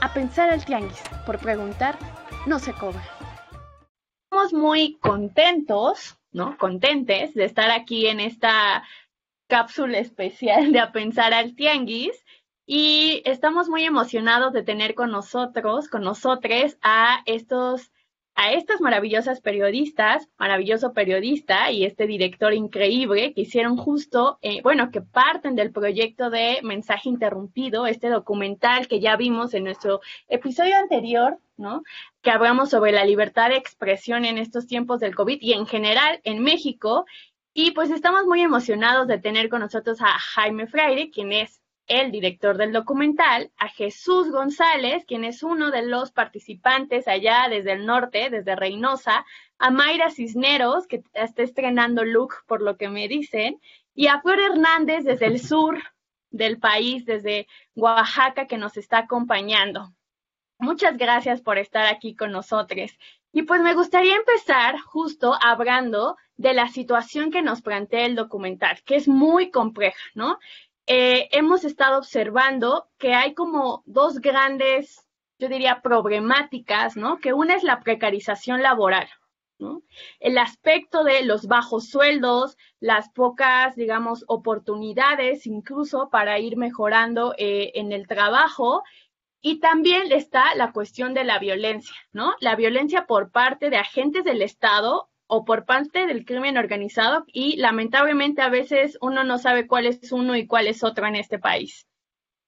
a pensar al tianguis. Por preguntar, no se cobra. Estamos muy contentos, ¿no? Contentes de estar aquí en esta cápsula especial de A Pensar al Tianguis. Y estamos muy emocionados de tener con nosotros, con nosotros, a estos a estas maravillosas periodistas, maravilloso periodista y este director increíble que hicieron justo, eh, bueno, que parten del proyecto de Mensaje Interrumpido, este documental que ya vimos en nuestro episodio anterior, ¿no? Que hablamos sobre la libertad de expresión en estos tiempos del COVID y en general en México. Y pues estamos muy emocionados de tener con nosotros a Jaime Freire, quien es el director del documental, a Jesús González, quien es uno de los participantes allá desde el norte, desde Reynosa, a Mayra Cisneros, que está estrenando look por lo que me dicen, y a Flor Hernández desde el sur del país, desde Oaxaca, que nos está acompañando. Muchas gracias por estar aquí con nosotros. Y pues me gustaría empezar justo hablando de la situación que nos plantea el documental, que es muy compleja, ¿no? Eh, hemos estado observando que hay como dos grandes, yo diría, problemáticas, ¿no? Que una es la precarización laboral. El aspecto de los bajos sueldos, las pocas, digamos, oportunidades incluso para ir mejorando eh, en el trabajo. Y también está la cuestión de la violencia, ¿no? La violencia por parte de agentes del Estado o por parte del crimen organizado y lamentablemente a veces uno no sabe cuál es uno y cuál es otro en este país.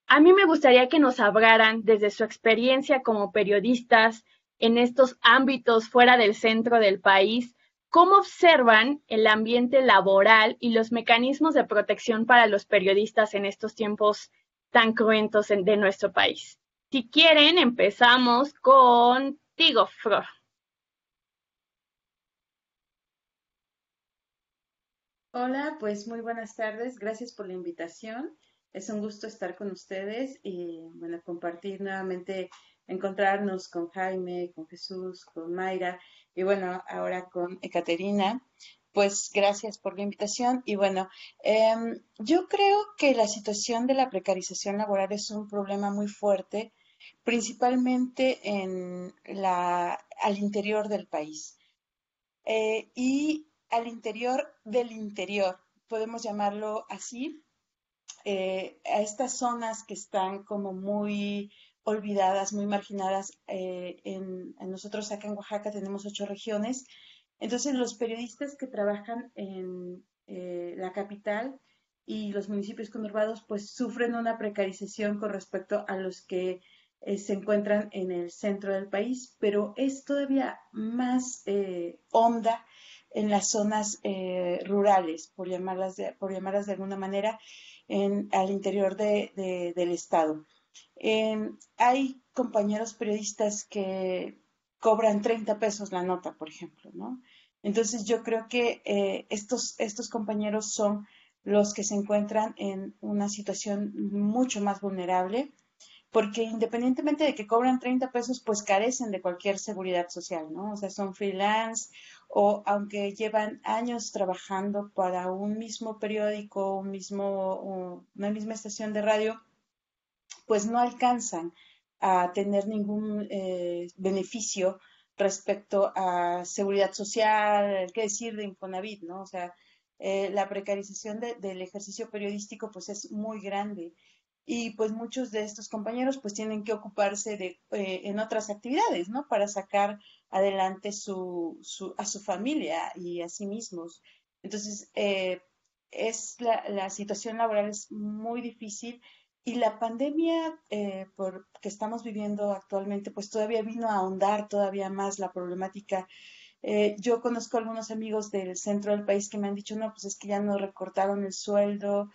A mí me gustaría que nos hablaran desde su experiencia como periodistas en estos ámbitos fuera del centro del país, cómo observan el ambiente laboral y los mecanismos de protección para los periodistas en estos tiempos tan cruentos de nuestro país. Si quieren, empezamos contigo, Flor. Hola, pues muy buenas tardes. Gracias por la invitación. Es un gusto estar con ustedes y bueno, compartir nuevamente, encontrarnos con Jaime, con Jesús, con Mayra y bueno, ahora con Ekaterina. Pues gracias por la invitación y bueno, em, yo creo que la situación de la precarización laboral es un problema muy fuerte, principalmente en la, al interior del país. Eh, y al interior del interior, podemos llamarlo así, eh, a estas zonas que están como muy olvidadas, muy marginadas. Eh, en, nosotros acá en Oaxaca tenemos ocho regiones. Entonces los periodistas que trabajan en eh, la capital y los municipios conurbados pues sufren una precarización con respecto a los que se encuentran en el centro del país, pero es todavía más honda en las zonas eh, rurales, por llamarlas, de, por llamarlas de alguna manera, al interior de, del Estado. Em, hay compañeros periodistas que cobran 30 pesos la nota, por ejemplo, ¿no? Entonces yo creo que eh, estos, estos compañeros son los que se encuentran en una situación mucho más vulnerable, porque independientemente de que cobran 30 pesos, pues carecen de cualquier seguridad social, ¿no? O sea, son freelance o aunque llevan años trabajando para un mismo periódico, un mismo, una misma estación de radio, pues no alcanzan a tener ningún eh, beneficio respecto a seguridad social, qué decir de Infonavit, ¿no? O sea, eh, la precarización del ejercicio periodístico pues es muy grande y pues muchos de estos compañeros pues tienen que ocuparse de, eh, en otras actividades, ¿no? Para sacar adelante su, su, a su familia y a sí mismos. Entonces, eh, es la, la, situación laboral es muy difícil y la pandemia eh, por, que estamos viviendo actualmente pues todavía vino a ahondar todavía más la problemática eh, yo conozco algunos amigos del centro del país que me han dicho, no, pues es que ya no recortaron el sueldo.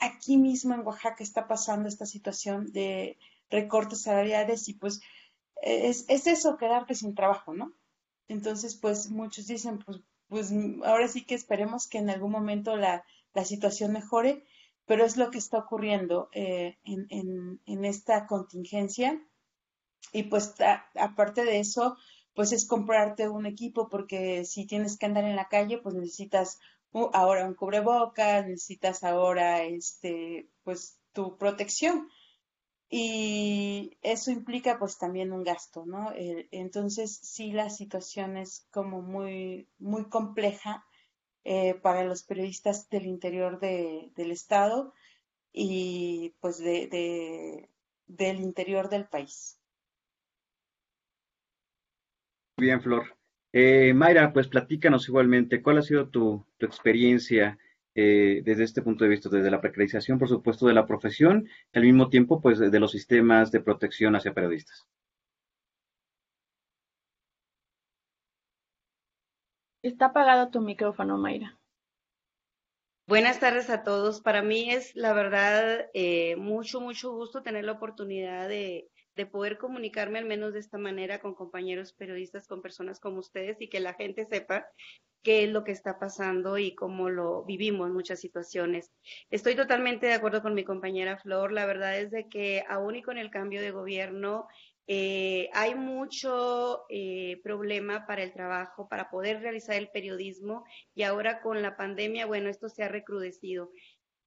Aquí mismo en Oaxaca está pasando esta situación de recortes salariales y pues es, es eso, quedarte sin trabajo, ¿no? Entonces, pues muchos dicen, pues, pues ahora sí que esperemos que en algún momento la, la situación mejore, pero es lo que está ocurriendo eh, en, en, en, esta contingencia. Y pues aparte de eso, pues es comprarte un equipo porque si tienes que andar en la calle, pues necesitas ahora un cubrebocas, necesitas ahora este, pues tu protección. y eso implica pues también un gasto, ¿no? Entonces sí la situación es como muy, muy compleja eh, para los periodistas del interior del estado y pues de, del interior del país. Bien, Flor. Eh, Mayra, pues platícanos igualmente, ¿cuál ha sido tu, tu experiencia eh, desde este punto de vista, desde la precarización, por supuesto, de la profesión, y al mismo tiempo, pues, de, los sistemas de protección hacia periodistas. Está apagado tu micrófono, Mayra. Buenas tardes a todos. Para mí es, la verdad, eh, mucho, mucho gusto tener la oportunidad de, de poder comunicarme al menos de esta manera con compañeros periodistas, con personas como ustedes y que la gente sepa qué es lo que está pasando y cómo lo vivimos en muchas situaciones. Estoy totalmente de acuerdo con mi compañera Flor. La verdad es de que aún y con el cambio de gobierno eh, hay mucho eh, problema para el trabajo, para poder realizar el periodismo y ahora con la pandemia, bueno, esto se ha recrudecido.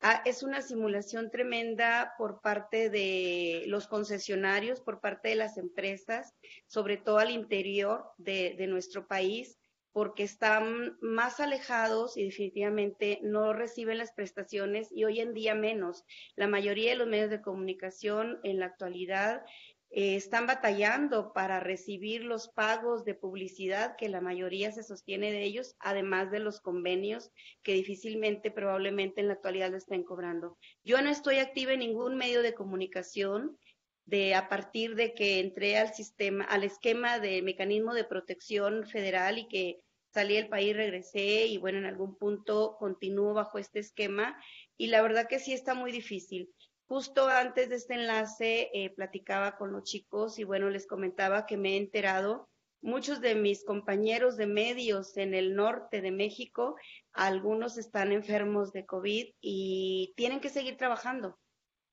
Ah, es una simulación tremenda por parte de los concesionarios, por parte de las empresas, sobre todo al interior de, nuestro país, porque están más alejados y definitivamente no reciben las prestaciones y hoy en día menos. La mayoría de los medios de comunicación en la actualidad eh, están batallando para recibir los pagos de publicidad que la mayoría se sostiene de ellos, además de los convenios que difícilmente probablemente en la actualidad lo estén cobrando. Yo no estoy activa en ningún medio de comunicación de a partir de que entré al sistema, al esquema de mecanismo de protección federal y que salí del país, regresé y bueno, en algún punto continúo bajo este esquema y la verdad que sí está muy difícil. Justo antes de este enlace eh, platicaba con los chicos y bueno, les comentaba que me he enterado, muchos de mis compañeros de medios en el norte de México, algunos están enfermos de COVID y tienen que seguir trabajando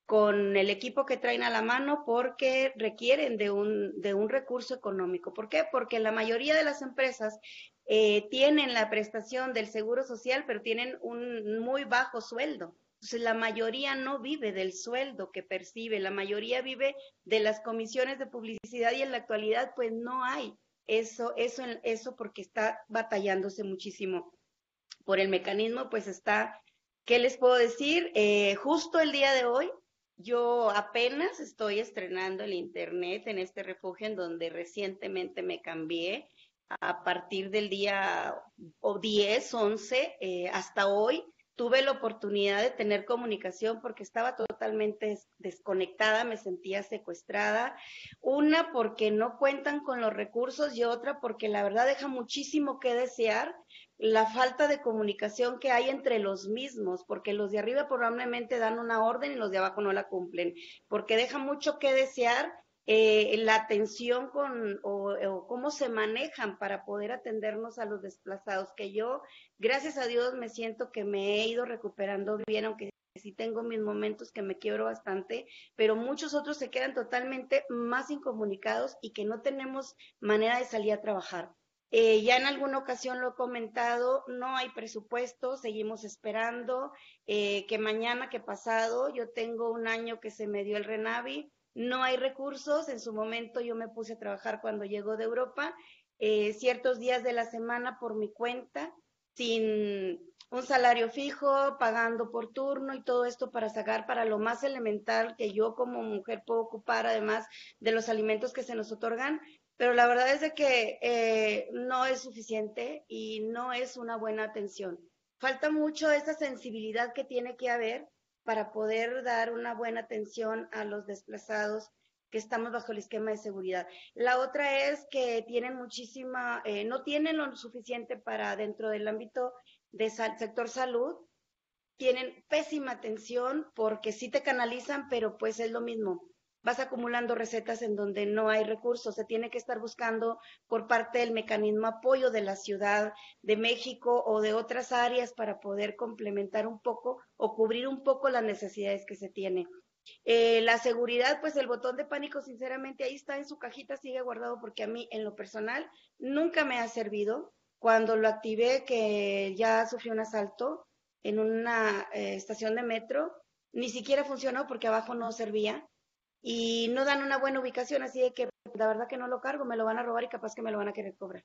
con el equipo que traen a la mano porque requieren de un, de un recurso económico. ¿Por qué? Porque la mayoría de las empresas eh, tienen la prestación del seguro social, pero tienen un muy bajo sueldo. Entonces, la mayoría no vive del sueldo que percibe, la mayoría vive de las comisiones de publicidad y en la actualidad pues no hay eso, eso, eso porque está batallándose muchísimo por el mecanismo, pues está, ¿qué les puedo decir? Eh, justo el día de hoy, yo apenas estoy estrenando el Internet en este refugio en donde recientemente me cambié a partir del día 10, 11, eh, hasta hoy tuve la oportunidad de tener comunicación porque estaba totalmente desconectada, me sentía secuestrada. Una porque no cuentan con los recursos y otra porque la verdad deja muchísimo que desear la falta de comunicación que hay entre los mismos, porque los de arriba probablemente dan una orden y los de abajo no la cumplen, porque deja mucho que desear eh, la atención con o, cómo se manejan para poder atendernos a los desplazados, que yo, gracias a Dios, me siento que me he ido recuperando bien, aunque sí tengo mis momentos que me quiebro bastante, pero muchos otros se quedan totalmente más incomunicados y que no tenemos manera de salir a trabajar. Eh, ya en alguna ocasión lo he comentado, no hay presupuesto, seguimos esperando eh, que mañana, que pasado, yo tengo un año que se me dio el Renavi, no hay recursos. En su momento yo me puse a trabajar cuando llegó de Europa, eh, ciertos días de la semana por mi cuenta, sin un salario fijo, pagando por turno y todo esto para sacar para lo más elemental que yo como mujer puedo ocupar, además de los alimentos que se nos otorgan. Pero la verdad es de que eh, no es suficiente y no es una buena atención. Falta mucho esa sensibilidad que tiene que haber para poder dar una buena atención a los desplazados que estamos bajo el esquema de seguridad. La otra es que tienen muchísima, eh, no tienen lo suficiente para dentro del ámbito del sector salud, tienen pésima atención porque sí te canalizan, pero pues es lo mismo vas acumulando recetas en donde no hay recursos. Se tiene que estar buscando por parte del mecanismo apoyo de la Ciudad de México o de otras áreas para poder complementar un poco o cubrir un poco las necesidades que se tiene. Eh, la seguridad, pues el botón de pánico, sinceramente, ahí está en su cajita, sigue guardado porque a mí, en lo personal, nunca me ha servido. Cuando lo activé, que ya sufrió un asalto en una eh, estación de metro, ni siquiera funcionó porque abajo no servía y no dan una buena ubicación, así de que la verdad que no lo cargo, me lo van a robar y capaz que me lo van a querer cobrar.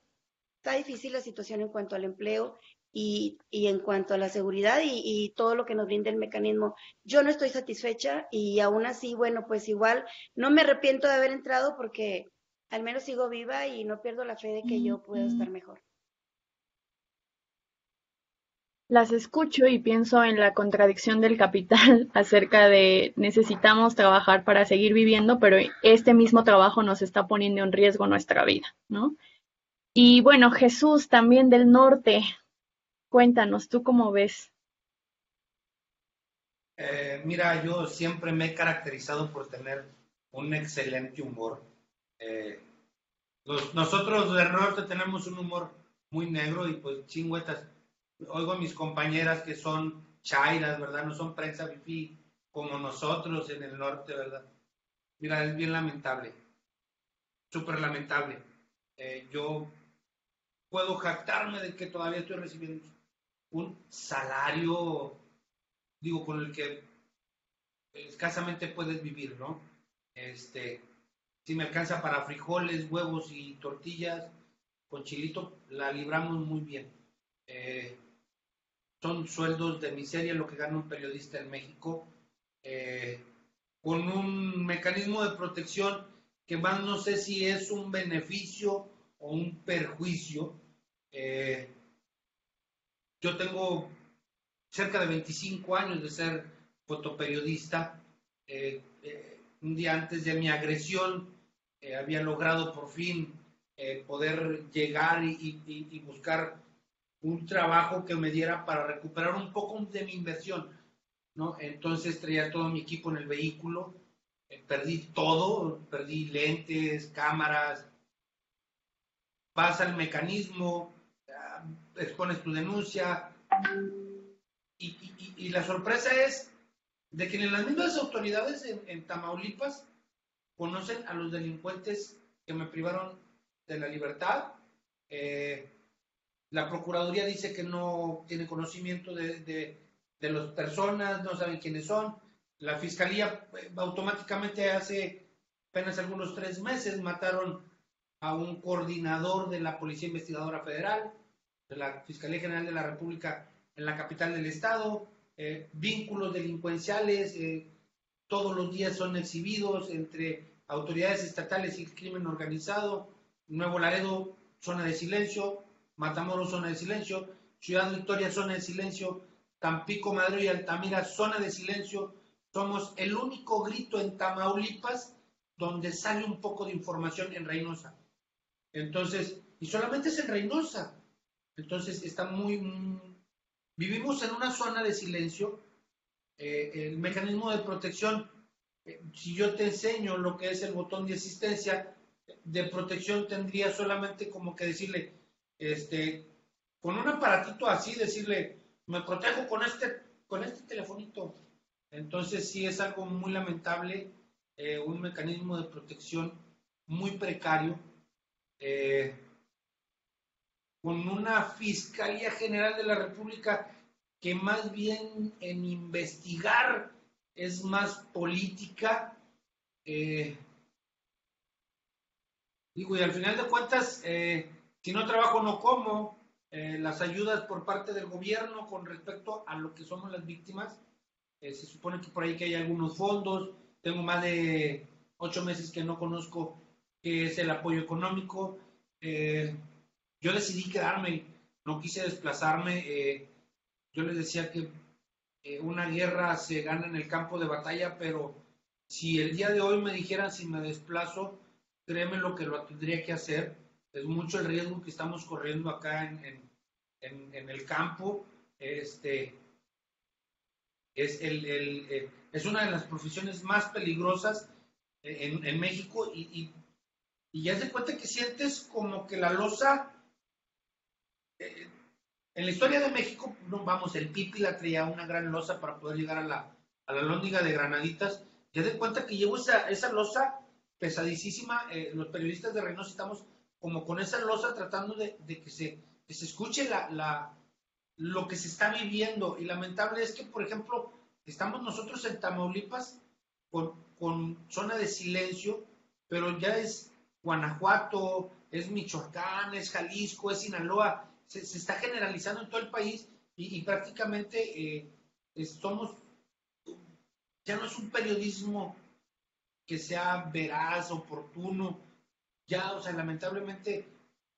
Está difícil la situación en cuanto al empleo y, en cuanto a la seguridad y, y, todo lo que nos brinda el mecanismo. Yo no estoy satisfecha y aún así, bueno, pues igual no me arrepiento de haber entrado porque al menos sigo viva y no pierdo la fe de que yo puedo estar mejor. Las escucho y pienso en la contradicción del capital acerca de necesitamos trabajar para seguir viviendo, pero este mismo trabajo nos está poniendo en riesgo nuestra vida, ¿no? Y bueno, Jesús también del norte, cuéntanos, ¿tú cómo ves? Eh, mira, yo siempre me he caracterizado por tener un excelente humor. Eh, nosotros del norte tenemos un humor muy negro y pues chingüetas oigo a mis compañeras que son chairas, ¿verdad? No son prensa bifi como nosotros en el norte, ¿verdad? Mira, es bien lamentable, súper lamentable. Eh, yo puedo jactarme de que todavía estoy recibiendo un salario, digo, con el que escasamente puedes vivir, ¿no? Este, si me alcanza para frijoles, huevos y tortillas, con chilito, la libramos muy bien. Eh, son sueldos de miseria lo que gana un periodista en México, eh, con un mecanismo de protección que más no sé si es un beneficio o un perjuicio. Eh, yo tengo cerca de 25 años de ser fotoperiodista. Eh, un día antes de mi agresión había logrado por fin poder llegar y buscar un trabajo que me diera para recuperar un poco de mi inversión, ¿no? Entonces traía todo mi equipo en el vehículo, eh, perdí todo, perdí lentes, cámaras, vas al mecanismo, expones tu denuncia y, la sorpresa es de que en las mismas autoridades en, Tamaulipas conocen a los delincuentes que me privaron de la libertad, eh, la Procuraduría dice que no tiene conocimiento de, las personas, no saben quiénes son. La Fiscalía eh, automáticamente hace apenas algunos tres meses mataron a un coordinador de la Policía Investigadora Federal, de la Fiscalía General de la República en la capital del estado, eh, vínculos delincuenciales, eh, todos los días son exhibidos entre autoridades estatales y crimen organizado, Nuevo Laredo, zona de silencio, Matamoros, zona de silencio, Ciudad Victoria, zona de silencio, Tampico, Madrid y Altamira, zona de silencio. Somos el único grito en Tamaulipas donde sale un poco de información en Reynosa. Entonces, y solamente es en Reynosa. Entonces, está muy... vivimos en una zona de silencio. Eh, el mecanismo de protección, eh, si yo te enseño lo que es el botón de asistencia de protección, tendría solamente como que decirle, este, con un aparatito así, decirle, me protejo con este, con este telefonito. Entonces sí es algo muy lamentable, eh, un mecanismo de protección muy precario, eh, con una Fiscalía General de la República que más bien en investigar es más política. Eh, digo, y al final de cuentas, si no trabajo, no como. Eh, las ayudas por parte del gobierno con respecto a lo que somos las víctimas. Eh, se supone que por ahí que hay algunos fondos. Tengo más de ocho meses que no conozco qué es el apoyo económico. Eh, yo decidí quedarme, no quise desplazarme. yo les decía que una guerra se gana en el campo de batalla, pero si el día de hoy me dijeran si me desplazo, créeme lo que lo tendría que hacer es mucho el riesgo que estamos corriendo acá en, el campo. Este, es, el, eh, es una de las profesiones más peligrosas eh, en, México y, y, ya se cuenta que sientes como que la losa, eh, en la historia de México, no, vamos, el Pipi la traía una gran losa para poder llegar a la, a la lóndiga de Granaditas, ya de cuenta que llevo esa, esa losa pesadísima, los periodistas de Reynosa estamos como con esa losa tratando de, que, se, se escuche la, lo que se está viviendo. Y lamentable es que, por ejemplo, estamos nosotros en Tamaulipas con, zona de silencio, pero ya es Guanajuato, es Michoacán, es Jalisco, es Sinaloa, se, está generalizando en todo el país y, prácticamente eh, somos, ya no es un periodismo que sea veraz, oportuno, ya, o sea, lamentablemente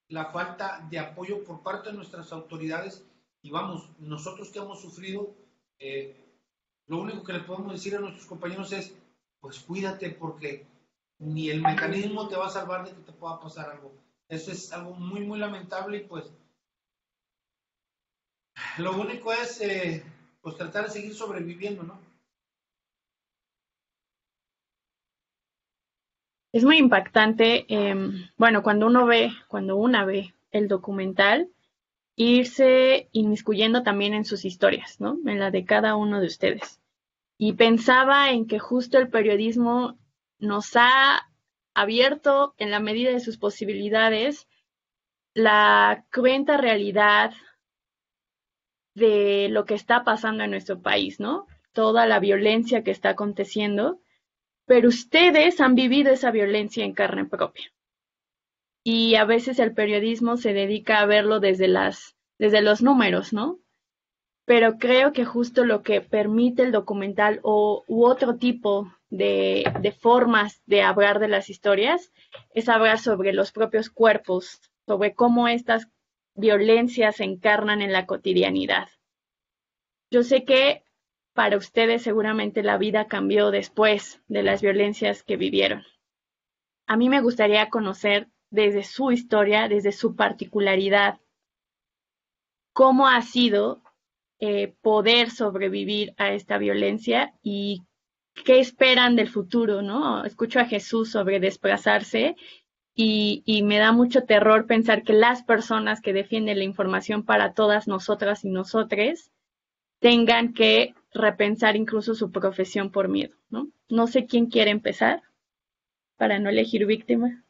la falta de apoyo por parte de nuestras autoridades y vamos, nosotros que hemos sufrido, eh, lo único que le podemos decir a nuestros compañeros es, pues cuídate porque ni el mecanismo te va a salvar de que te pueda pasar algo. Eso es algo muy, muy lamentable y pues lo único es eh, pues tratar de seguir sobreviviendo, ¿no? Es muy impactante, em, bueno, cuando uno ve, cuando una ve el documental, irse inmiscuyendo también en sus historias, ¿no? En la de cada uno de ustedes. Y pensaba en que justo el periodismo nos ha abierto, en la medida de sus posibilidades, la cruenta realidad de lo que está pasando en nuestro país, ¿no? Toda la violencia que está aconteciendo pero ustedes han vivido esa violencia en carne propia. Y a veces el periodismo se dedica a verlo desde las, desde los números, ¿no? Pero creo que justo lo que permite el documental o u otro tipo de, de formas de hablar de las historias es hablar sobre los propios cuerpos, sobre cómo estas violencias se encarnan en la cotidianidad. Yo sé que para ustedes seguramente la vida cambió después de las violencias que vivieron. A mí me gustaría conocer desde su historia, desde su particularidad, cómo ha sido eh, poder sobrevivir a esta violencia y qué esperan del futuro, ¿no? Escucho a Jesús sobre desplazarse y, y, me da mucho terror pensar que las personas que defienden la información para todas nosotras y nosotres tengan que repensar incluso su profesión por miedo, ¿no? No sé quién quiere empezar para no elegir víctima.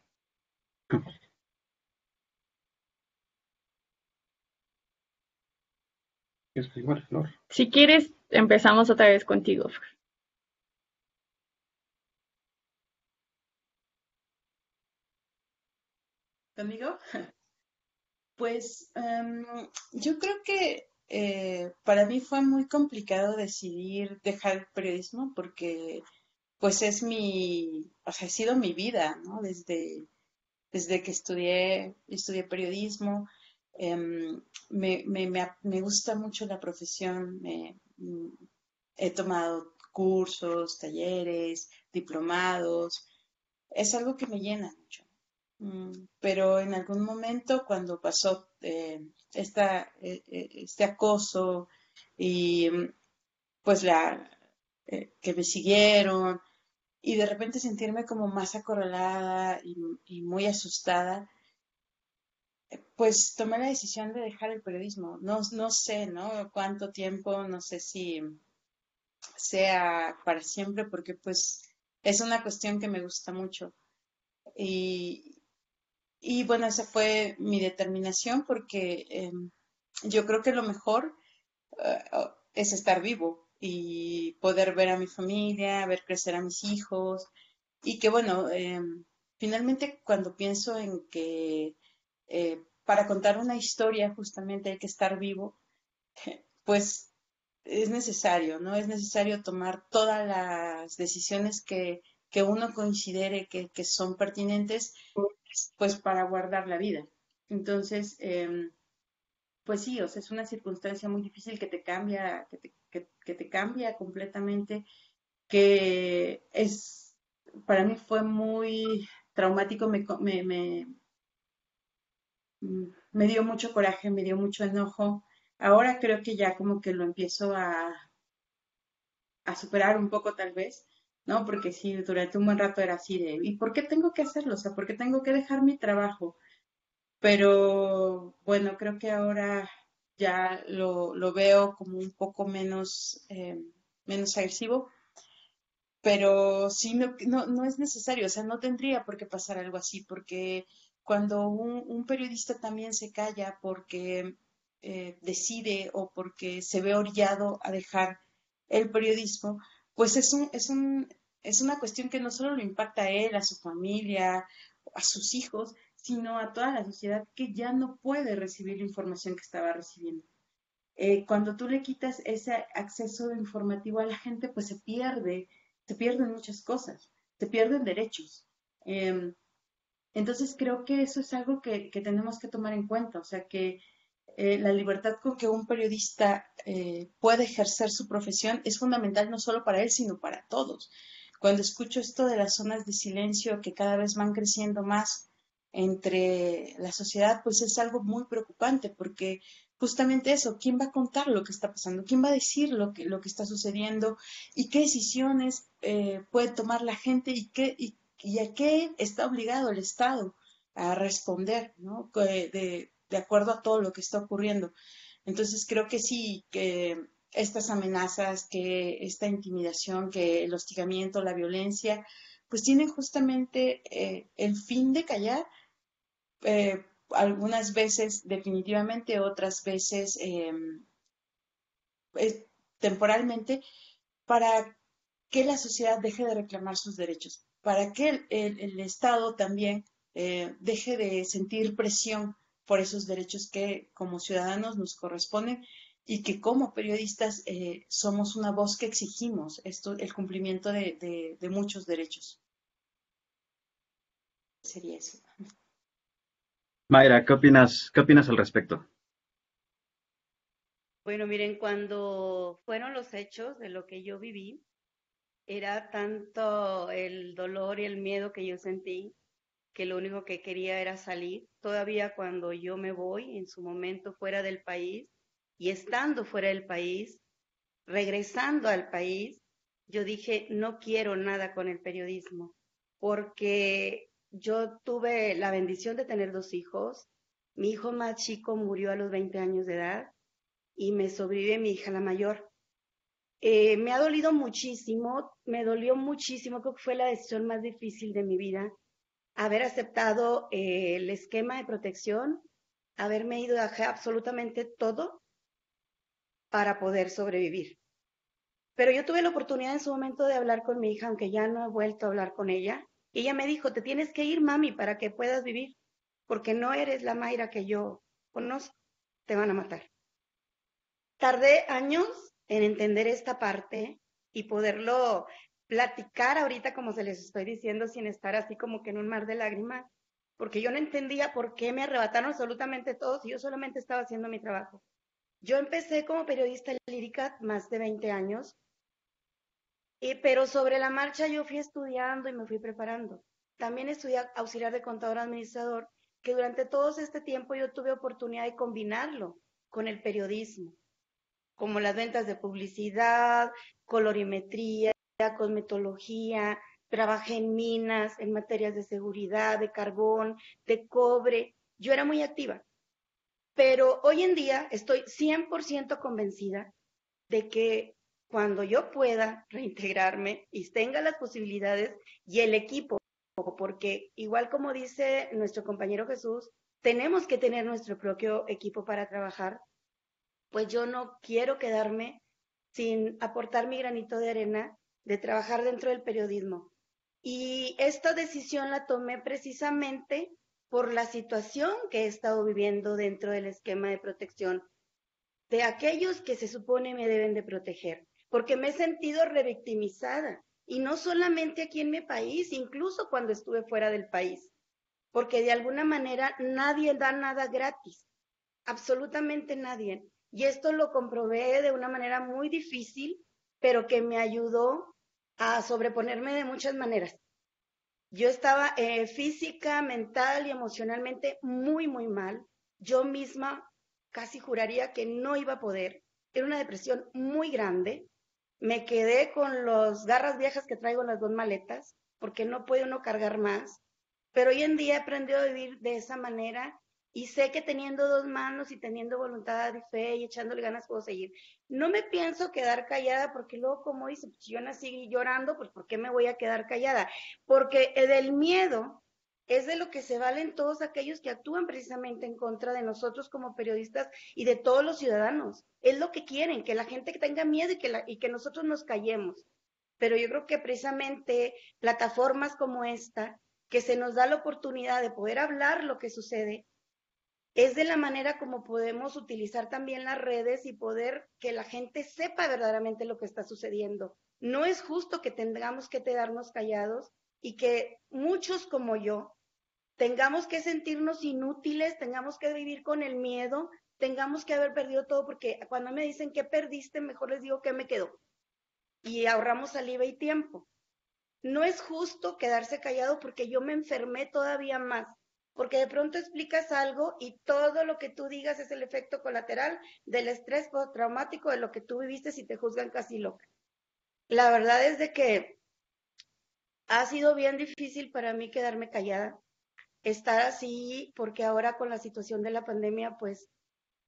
Si quieres, empezamos otra vez contigo. ¿Conmigo? Pues em, yo creo que eh, para mí fue muy complicado decidir dejar el periodismo porque pues es mi, o sea, ha sido mi vida, ¿no? Desde, desde que estudié, estudié periodismo, em, me, me, me, gusta mucho la profesión, mm, he tomado cursos, talleres, diplomados, es algo que me llena mucho. Mm, pero en algún momento cuando pasó eh, esta, eh, eh, este acoso y mm, pues la que me siguieron y de repente sentirme como más acorralada y, muy asustada, pues tomé la decisión de dejar el periodismo. No, no sé, ¿no? Cuánto tiempo, no sé si sea para siempre, porque pues es una cuestión que me gusta mucho. Y, y bueno, esa fue mi determinación porque em, yo creo que lo mejor eh, es estar vivo y poder ver a mi familia, ver crecer a mis hijos y que bueno, em, finalmente cuando pienso en que eh, para contar una historia justamente hay que estar vivo, pues es necesario, ¿no? Es necesario tomar todas las decisiones que, que uno considere que, que son pertinentes pues para guardar la vida. Entonces, em, pues sí, o sea, es una circunstancia muy difícil que te cambia, que te, que, te cambia completamente, que es, para mí fue muy traumático, me, me, me, me dio mucho coraje, me dio mucho enojo. Ahora creo que ya como que lo empiezo a, a superar un poco tal vez, ¿no? Porque sí, durante un buen rato era así de, ¿y por qué tengo que hacerlo? O sea, ¿por qué tengo que dejar mi trabajo? Pero bueno, creo que ahora ya lo, lo veo como un poco menos, eh, menos agresivo, pero sí, no, no, es necesario, o sea, no tendría por qué pasar algo así, porque cuando un, un periodista también se calla porque eh, decide o porque se ve orillado a dejar el periodismo, pues es un, es un, es una cuestión que no solo lo impacta a él, a su familia, a sus hijos, sino a toda la sociedad que ya no puede recibir la información que estaba recibiendo. Eh, cuando tú le quitas ese acceso informativo a la gente, pues se pierde, se pierden muchas cosas, se pierden derechos. Em, entonces creo que eso es algo que, tenemos que tomar en cuenta, o sea que eh, la libertad con que un periodista eh, puede ejercer su profesión es fundamental no solo para él, sino para todos. Cuando escucho esto de las zonas de silencio que cada vez van creciendo más entre la sociedad, pues es algo muy preocupante porque justamente eso, ¿quién va a contar lo que está pasando? ¿Quién va a decir lo que, lo que está sucediendo? ¿Y qué decisiones eh, puede tomar la gente? ¿Y, qué, y, a qué está obligado el Estado a responder, ¿no? De, de acuerdo a todo lo que está ocurriendo. Entonces creo que sí, que estas amenazas, que esta intimidación, que el hostigamiento, la violencia, pues tienen justamente eh, el fin de callar eh, algunas veces definitivamente, otras veces em, temporalmente, para que la sociedad deje de reclamar sus derechos, para que el, Estado también eh, deje de sentir presión por esos derechos que como ciudadanos nos corresponden y que como periodistas eh, somos una voz que exigimos esto, el cumplimiento de, de muchos derechos. Sería eso. Mayra, ¿qué opinas, qué opinas al respecto? Bueno, miren, cuando fueron los hechos de lo que yo viví, era tanto el dolor y el miedo que yo sentí que lo único que quería era salir. Todavía cuando yo me voy en su momento fuera del país y estando fuera del país, regresando al país, yo dije, no quiero nada con el periodismo, porque yo tuve la bendición de tener dos hijos. Mi hijo más chico murió a los 20 años de edad y me sobrevive mi hija la mayor. Eh, me ha dolido muchísimo, me dolió muchísimo, creo que fue la decisión más difícil de mi vida, haber aceptado eh, el esquema de protección, haberme ido a absolutamente todo para poder sobrevivir. Pero yo tuve la oportunidad en su momento de hablar con mi hija, aunque ya no he vuelto a hablar con ella, ella me dijo, te tienes que ir, mami, para que puedas vivir, porque no eres la Mayra que yo conozco, te van a matar. Tardé años en entender esta parte y poderlo platicar ahorita como se les estoy diciendo sin estar así como que en un mar de lágrimas, porque yo no entendía por qué me arrebataron absolutamente todos y yo solamente estaba haciendo mi trabajo. Yo empecé como periodista lírica más de 20 años pero sobre la marcha yo fui estudiando y me fui preparando. También estudié auxiliar de contador administrador, que durante todo este tiempo yo tuve oportunidad de combinarlo con el periodismo, como las ventas de publicidad, colorimetría, cosmetología, trabajé en minas, en materias de seguridad, de carbón, de cobre. Yo era muy activa. Pero hoy en día estoy 100% convencida de que cuando yo pueda reintegrarme y tenga las posibilidades y el equipo, porque igual como dice nuestro compañero Jesús, tenemos que tener nuestro propio equipo para trabajar, pues yo no quiero quedarme sin aportar mi granito de arena de trabajar dentro del periodismo. Y esta decisión la tomé precisamente por la situación que he estado viviendo dentro del esquema de protección de aquellos que se supone me deben de proteger porque me he sentido revictimizada. Y no solamente aquí en mi país, incluso cuando estuve fuera del país, porque de alguna manera nadie da nada gratis, absolutamente nadie. Y esto lo comprobé de una manera muy difícil, pero que me ayudó a sobreponerme de muchas maneras. Yo estaba eh, física, mental y emocionalmente muy, muy mal. Yo misma casi juraría que no iba a poder. Era una depresión muy grande me quedé con las garras viejas que traigo en las dos maletas, porque no puede uno cargar más. Pero hoy en día he aprendido a vivir de esa manera y sé que teniendo dos manos y teniendo voluntad y fe y echándole ganas puedo seguir. No me pienso quedar callada porque luego, como dice, pues yo nací llorando, pues ¿por qué me voy a quedar callada? Porque del miedo es de lo que se valen todos aquellos que actúan precisamente en contra de nosotros como periodistas y de todos los ciudadanos. Es lo que quieren, que la gente tenga miedo y que, y que nosotros nos callemos. pero yo creo que precisamente plataformas como esta, que se nos da la oportunidad de poder hablar lo que sucede, es de la manera como podemos utilizar también las redes y poder que la gente sepa verdaderamente lo que está sucediendo. No es justo que tengamos que quedarnos callados y que muchos como yo tengamos que sentirnos inútiles, tengamos que vivir con el miedo, tengamos que haber perdido todo, porque cuando me dicen que perdiste, mejor les digo que me quedó. Y ahorramos saliva y tiempo. No es justo quedarse callado porque yo me enfermé todavía más porque de pronto explicas algo y todo lo que tú digas es el efecto colateral del estrés postraumático de lo que tú viviste si te juzgan casi loca. La verdad es de que ha sido bien difícil para mí quedarme callada, estar así, porque ahora con la situación de la pandemia, pues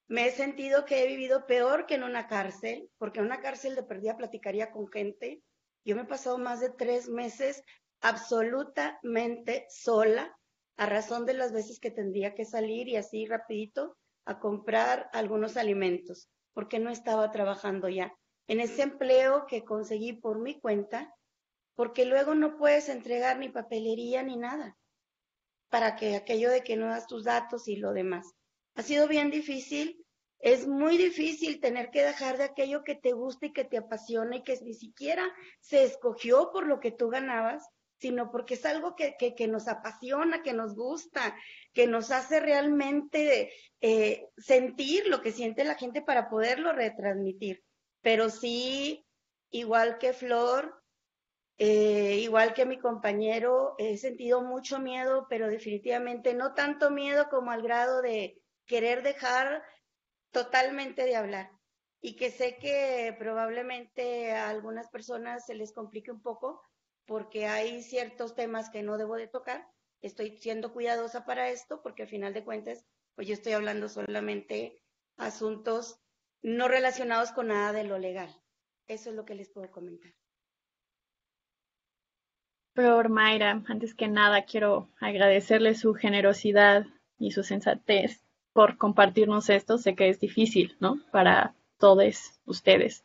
me he sentido que he vivido peor que en una cárcel, porque en una cárcel de perdida platicaría con gente. Yo me he pasado más de tres meses absolutamente sola, a razón de las veces que tendría que salir y así rapidito a comprar algunos alimentos, porque no estaba trabajando ya. En ese empleo que conseguí por mi cuenta, porque luego no puedes entregar ni papelería ni nada, para que aquello de que no das tus datos y lo demás. Ha sido bien difícil, es muy difícil tener que dejar de aquello que te gusta y que te apasiona y que ni siquiera se escogió por lo que tú ganabas, sino porque es algo que, nos apasiona, que nos gusta, que nos hace realmente eh, sentir lo que siente la gente para poderlo retransmitir. Pero sí, igual que Flor, eh, igual que mi compañero, he sentido mucho miedo, pero definitivamente no tanto miedo como al grado de querer dejar totalmente de hablar. Y que sé que probablemente a algunas personas se les complique un poco, porque hay ciertos temas que no debo de tocar. Estoy siendo cuidadosa para esto porque al final de cuentas, pues yo estoy hablando solamente asuntos no relacionados con nada de lo legal. Eso es lo que les puedo comentar. Flor Mayra, antes que nada quiero agradecerle su generosidad y su sensatez por compartirnos esto. Sé que es difícil, ¿no? Para todos ustedes.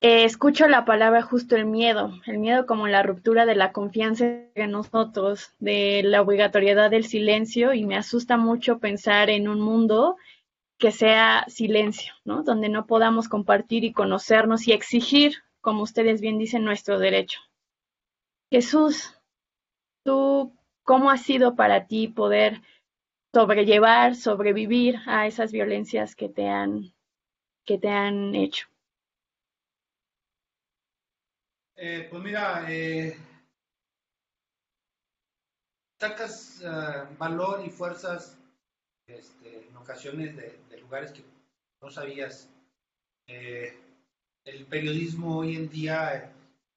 Eh, escucho la palabra justo el miedo, el miedo como la ruptura de la confianza en nosotros, de la obligatoriedad del silencio y me asusta mucho pensar en un mundo que sea silencio, ¿no? Donde no podamos compartir y conocernos y exigir, como ustedes bien dicen, nuestro derecho. Jesús, tú, ¿cómo ha sido para ti poder sobrellevar, sobrevivir a esas violencias que te han, que te han hecho? Eh, pues mira, eh, sacas eh, valor y fuerzas este, en ocasiones de, lugares que no sabías. el periodismo hoy en día,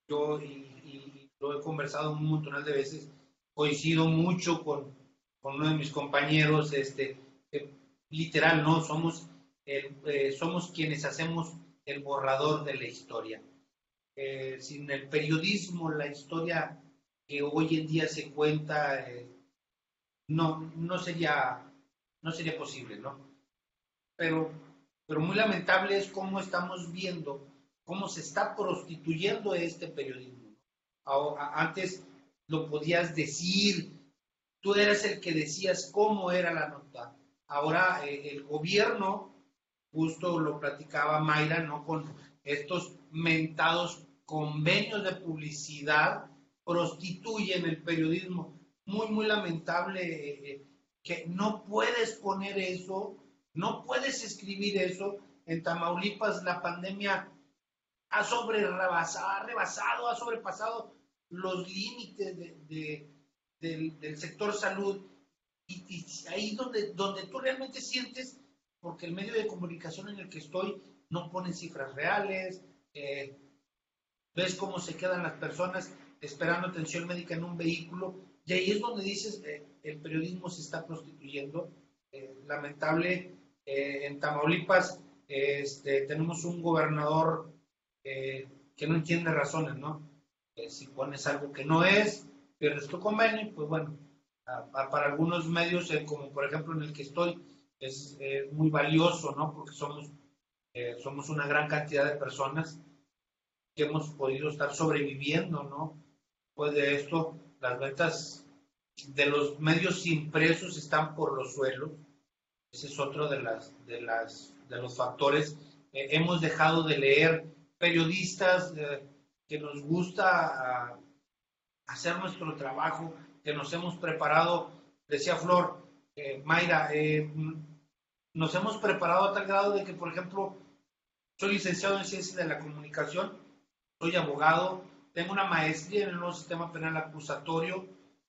yo y, lo he conversado un montón de veces, coincido mucho con, uno de mis compañeros, este, literal, ¿no? Somos, somos quienes hacemos el borrador de la historia. Eh, sin el periodismo, la historia que hoy en día se cuenta, eh, no, no, sería, no sería posible, ¿no? Pero, pero muy lamentable es cómo estamos viendo cómo se está prostituyendo este periodismo. Antes lo podías decir, tú eres el que decías cómo era la nota. Ahora eh, el gobierno, justo lo platicaba Mayra, ¿no? Con estos mentados convenios de publicidad prostituyen el periodismo. Muy, muy lamentable eh, que no puedes poner eso, no puedes escribir eso. En Tamaulipas la pandemia ha sobre ha rebasado, ha sobrepasado los límites del, sector salud. Y, y, ahí donde, donde tú realmente sientes, porque el medio de comunicación en el que estoy no pone cifras reales, eh, ves cómo se quedan las personas esperando atención médica en un vehículo, y ahí es donde dices, eh, el periodismo se está prostituyendo. Eh, lamentable, eh, en Tamaulipas este, tenemos un gobernador que no entiende razones, ¿no? si pones algo que no es, pierdes tu convenio, pues bueno, para algunos medios, como por ejemplo en el que estoy, es muy valioso, ¿no? Porque somos, somos una gran cantidad de personas que hemos podido estar sobreviviendo, ¿no? Pues de esto, las ventas de los medios impresos están por los suelos. Ese es otro de, las, de, las, de los factores. Eh, hemos dejado de leer periodistas eh, que nos gusta ah, hacer nuestro trabajo, que nos hemos preparado, decía Flor, eh, Mayra, nos hemos preparado a tal grado de que, por ejemplo, soy licenciado en Ciencias de la Comunicación, soy abogado, tengo una maestría en el nuevo sistema penal acusatorio,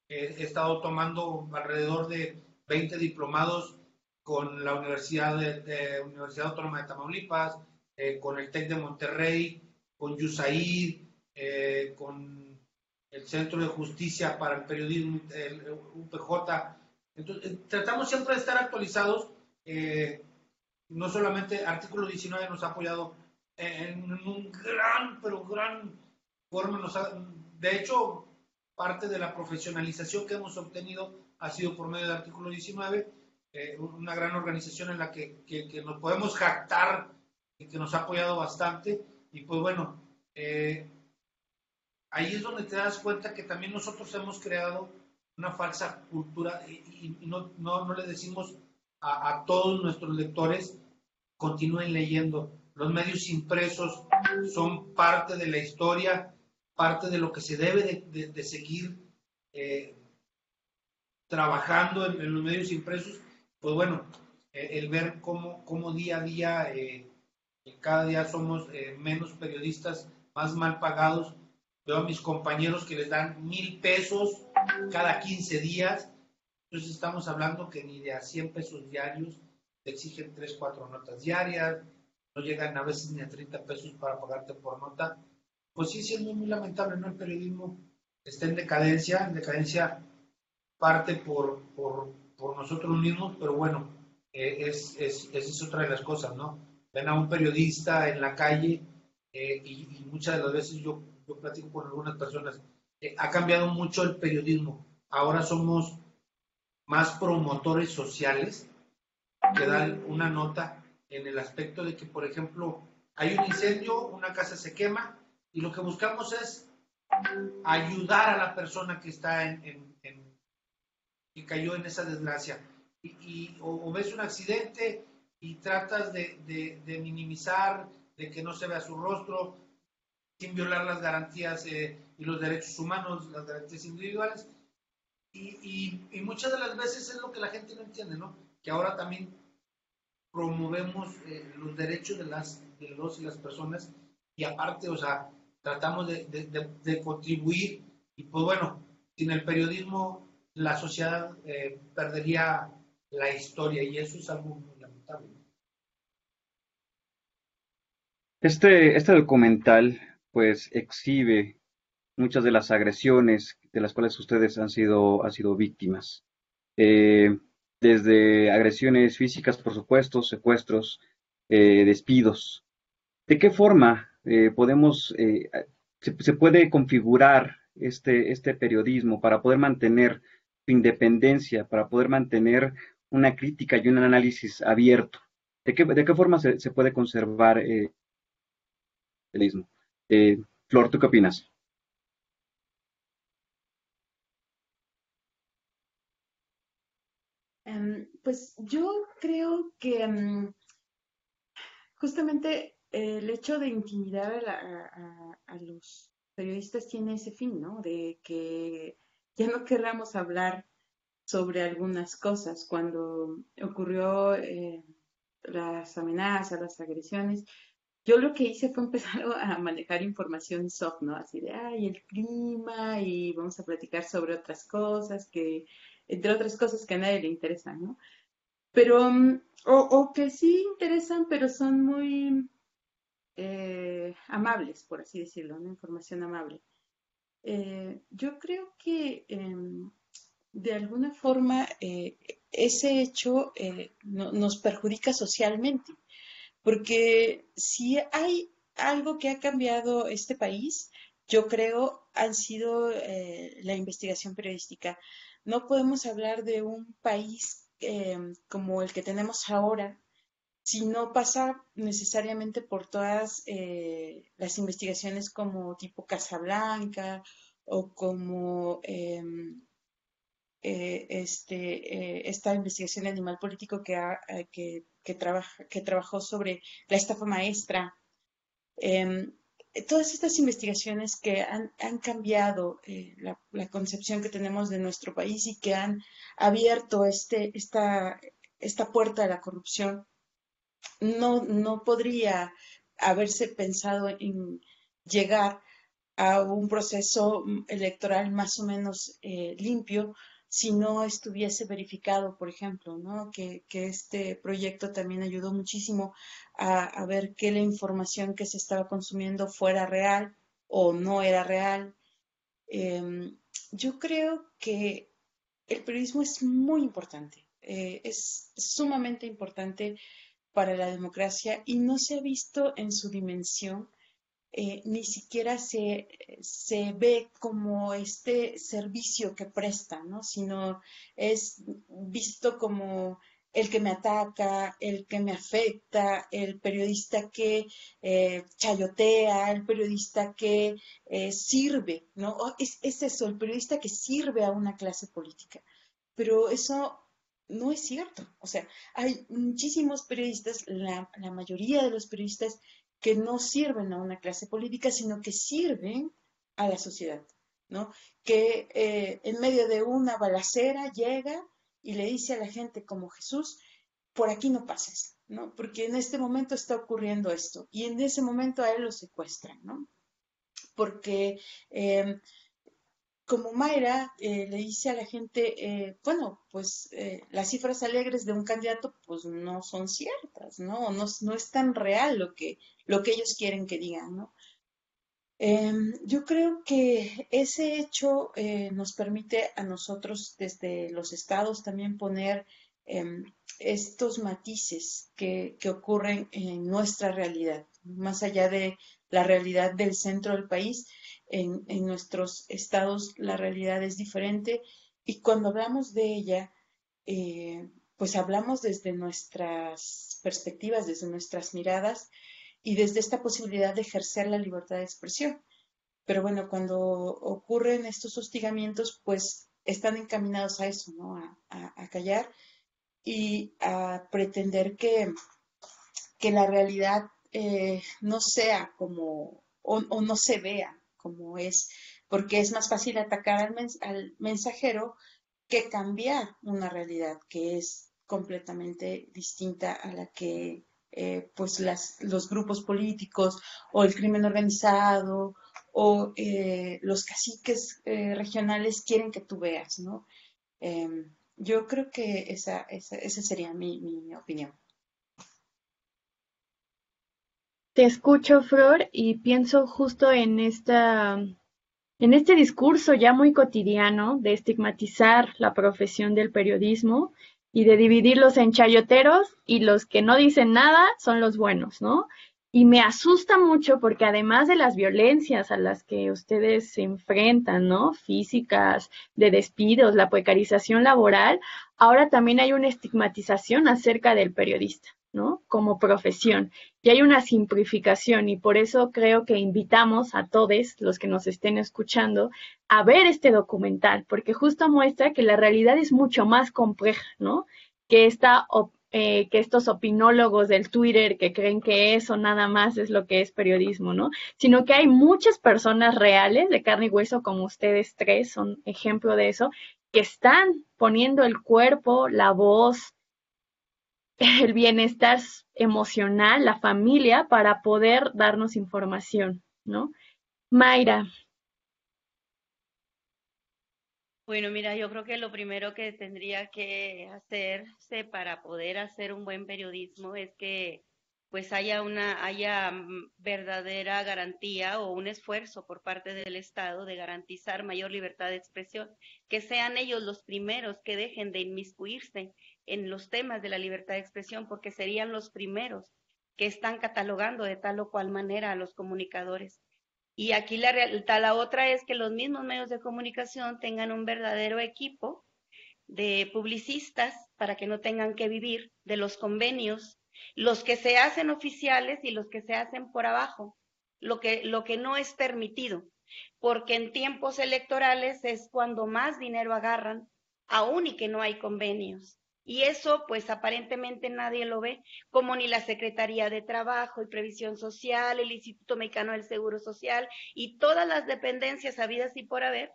he estado tomando alrededor de 20 diplomados con la Universidad, de, Universidad Autónoma de Tamaulipas, eh, con el TEC de Monterrey, con USAID, eh, con el Centro de Justicia para el Periodismo, el UPJ. Entonces, eh, tratamos siempre de estar actualizados. No solamente Artículo 19 nos ha apoyado en un gran, pero gran forma. Nos de hecho, parte de la profesionalización que hemos obtenido ha sido por medio del Artículo 19, eh, una gran organización en la que, que, nos podemos jactar y que nos ha apoyado bastante. Y pues bueno, eh, ahí es donde te das cuenta que también nosotros hemos creado una falsa cultura y, no, no, no, le decimos a, a todos nuestros lectores continúen leyendo los medios impresos son parte de la historia, parte de lo que se debe de, seguir eh, trabajando en, los medios impresos. Pues bueno, eh, el ver cómo, cómo, día a día, eh, cada día somos menos periodistas, más mal pagados. Veo a mis compañeros que les dan mil pesos cada 15 días. Entonces estamos hablando que ni de a 100 pesos diarios te exigen 3, 4 notas diarias, no llegan a veces ni a 30 pesos para pagarte por nota, pues sí, sí es muy, lamentable, ¿no? El periodismo está en decadencia, en decadencia parte por, por, por nosotros mismos, pero bueno, eh, es, es, es otra de las cosas, ¿no? Ven a un periodista en la calle eh, y, muchas de las veces yo, yo platico con algunas personas, eh, ha cambiado mucho el periodismo. Ahora somos más promotores sociales que dan una nota en el aspecto de que, por ejemplo, hay un incendio, una casa se quema y lo que buscamos es ayudar a la persona que está en, en, que cayó en esa desgracia. Y, o, ves un accidente y tratas de, de, minimizar, de que no se vea su rostro, sin violar las garantías eh, y los derechos humanos, las garantías individuales. Y, y, y, muchas de las veces es lo que la gente no entiende, ¿no? Que ahora también promovemos eh, los derechos de, las, de los y las personas y aparte, o sea, tratamos de, de, contribuir y pues bueno, sin el periodismo la sociedad eh, perdería la historia y eso es algo muy lamentable. Este, este documental pues exhibe muchas de las agresiones de las cuales ustedes han sido, han sido víctimas. Eh, desde agresiones físicas, por supuesto, secuestros, eh, despidos. ¿De qué forma eh, podemos, se, puede configurar este, este periodismo para poder mantener su independencia, para poder mantener una crítica y un análisis abierto? ¿De qué, de qué forma se, se puede conservar el periodismo? Flor, ¿tú qué opinas? Pues yo creo que em, justamente el hecho de intimidar a, los periodistas tiene ese fin, ¿no? De que ya no querramos hablar sobre algunas cosas. Cuando ocurrió eh, las amenazas, las agresiones, yo lo que hice fue empezar a manejar información soft, ¿no? Así de, ay, el clima y vamos a platicar sobre otras cosas que entre otras cosas que a nadie le interesan, ¿no? Pero, mm, o, que sí interesan, pero son muy eh, amables, por así decirlo, una información amable. Eh, yo creo que em, de alguna forma eh, ese hecho nos perjudica socialmente, porque si hay algo que ha cambiado este país, yo creo han sido la investigación periodística no podemos hablar de un país eh, como el que tenemos ahora, si no pasa necesariamente por todas eh, las investigaciones como tipo Casablanca o como em, eh, este, esta investigación de animal político que, que, trabaja, que trabajó sobre la estafa maestra. Todas estas investigaciones que han, cambiado eh, la, concepción que tenemos de nuestro país y que han abierto este, esta, esta puerta a la corrupción, no, no podría haberse pensado en llegar a un proceso electoral más o menos eh, limpio si no estuviese verificado, por ejemplo, ¿no? que, este proyecto también ayudó muchísimo a, ver que la información que se estaba consumiendo fuera real o no era real. Em, yo creo que el periodismo es muy importante, eh, es sumamente importante para la democracia y no se ha visto en su dimensión eh, ni siquiera se, se, ve como este servicio que presta, ¿no? sino es visto como el que me ataca, el que me afecta, el periodista que eh, chayotea, el periodista que eh, sirve, ¿no? Es, es, eso, el periodista que sirve a una clase política. Pero eso no es cierto. O sea, hay muchísimos periodistas, la mayoría de los periodistas que no sirven a una clase política, sino que sirven a la sociedad, ¿no? Que eh, en medio de una balacera llega y le dice a la gente como Jesús, por aquí no pases, ¿no? Porque en este momento está ocurriendo esto y en ese momento a él lo secuestran, ¿no? Porque em, como Mayra eh, le dice a la gente, eh, bueno, pues las cifras alegres de un candidato pues no son ciertas, ¿no? No, no es tan real lo que, lo que ellos quieren que digan, ¿no? Em, yo creo que ese hecho nos permite a nosotros desde los estados también poner em, estos matices que, que ocurren en nuestra realidad, más allá de la realidad del centro del país, en, nuestros estados la realidad es diferente y cuando hablamos de ella, eh, pues hablamos desde nuestras perspectivas, desde nuestras miradas y desde esta posibilidad de ejercer la libertad de expresión. Pero bueno, cuando ocurren estos hostigamientos, pues están encaminados a eso, ¿no? A, callar y a pretender que, que la realidad eh, no sea como, o no se vea como es, porque es más fácil atacar al, mensajero que cambiar una realidad que es completamente distinta a la que eh, pues las, los grupos políticos o el crimen organizado o eh, los caciques eh, regionales quieren que tú veas, ¿no? Em, yo creo que esa, esa, esa sería mi, mi, opinión. Te escucho, Flor, y pienso justo en esta, en este discurso ya muy cotidiano de estigmatizar la profesión del periodismo y de dividirlos en chayoteros y los que no dicen nada son los buenos, ¿no? Y me asusta mucho porque además de las violencias a las que ustedes se enfrentan, ¿no? Físicas, de despidos, la precarización laboral, ahora también hay una estigmatización acerca del periodista. ¿No? Como profesión. Y hay una simplificación y por eso creo que invitamos a todos los que nos estén escuchando a ver este documental, porque justo muestra que la realidad es mucho más compleja, ¿no? Que esta eh, que estos opinólogos del Twitter que creen que eso nada más es lo que es periodismo, ¿no? Sino que hay muchas personas reales de carne y hueso como ustedes tres son ejemplo de eso, que están poniendo el cuerpo, la voz, el bienestar emocional, la familia, para poder darnos información, ¿no? Mayra. Bueno, mira, yo creo que lo primero que tendría que hacerse para poder hacer un buen periodismo es que pues haya una haya mm, verdadera garantía o un esfuerzo por parte del Estado de garantizar mayor libertad de expresión, que sean ellos los primeros que dejen de inmiscuirse en los temas de la libertad de expresión porque serían los primeros que están catalogando de tal o cual manera a los comunicadores. Y aquí la, la otra es que los mismos medios de comunicación tengan un verdadero equipo de publicistas para que no tengan que vivir de los convenios los que se hacen oficiales y los que se hacen por abajo, lo que, lo que no es permitido, porque en tiempos electorales es cuando más dinero agarran, aún y que no hay convenios. Y eso, pues aparentemente nadie lo ve, como ni la Secretaría de Trabajo y Previsión Social, el Instituto Mexicano del Seguro Social y todas las dependencias habidas y por haber,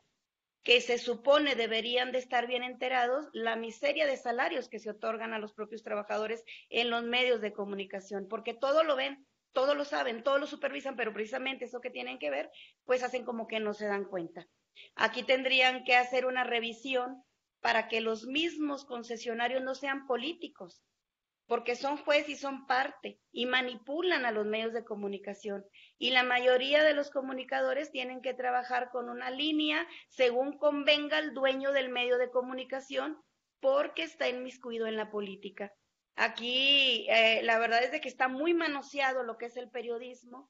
que se supone deberían de estar bien enterados, la miseria de salarios que se otorgan a los propios trabajadores en los medios de comunicación, porque todo lo ven, todo lo saben, todo lo supervisan, pero precisamente eso que tienen que ver, pues hacen como que no se dan cuenta. Aquí tendrían que hacer una revisión para que los mismos concesionarios no sean políticos, porque son juez y son parte y manipulan a los medios de comunicación. Y la mayoría de los comunicadores tienen que trabajar con una línea según convenga el dueño del medio de comunicación porque está inmiscuido en la política. Aquí eh, la verdad es de que está muy manoseado lo que es el periodismo.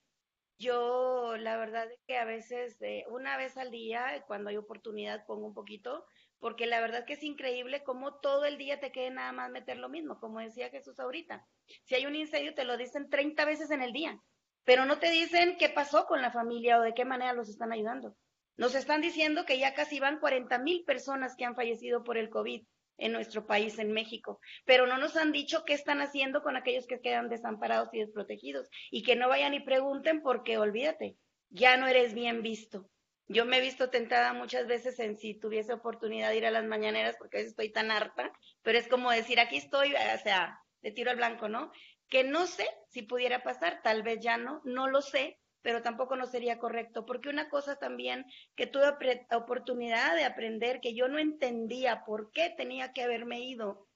Yo la verdad es que a veces, eh, una vez al día, cuando hay oportunidad, pongo un poquito, porque la verdad que es increíble cómo todo el día te quede nada más meter lo mismo, como decía Jesús ahorita. Si hay un incendio, te lo dicen 30 veces en el día, pero no te dicen qué pasó con la familia o de qué manera los están ayudando. Nos están diciendo que ya casi van 40 mil personas que han fallecido por el COVID en nuestro país, en México, pero no nos han dicho qué están haciendo con aquellos que quedan desamparados y desprotegidos y que no vayan y pregunten porque olvídate, ya no eres bien visto. Yo me he visto tentada muchas veces en si tuviese oportunidad de ir a las mañaneras, porque a veces estoy tan harta, pero es como decir, aquí estoy, o sea, de tiro al blanco, ¿no? Que no sé si pudiera pasar, tal vez ya no, no lo sé, pero tampoco no sería correcto, porque una cosa también que tuve oportunidad de aprender, que yo no entendía por qué tenía que haberme ido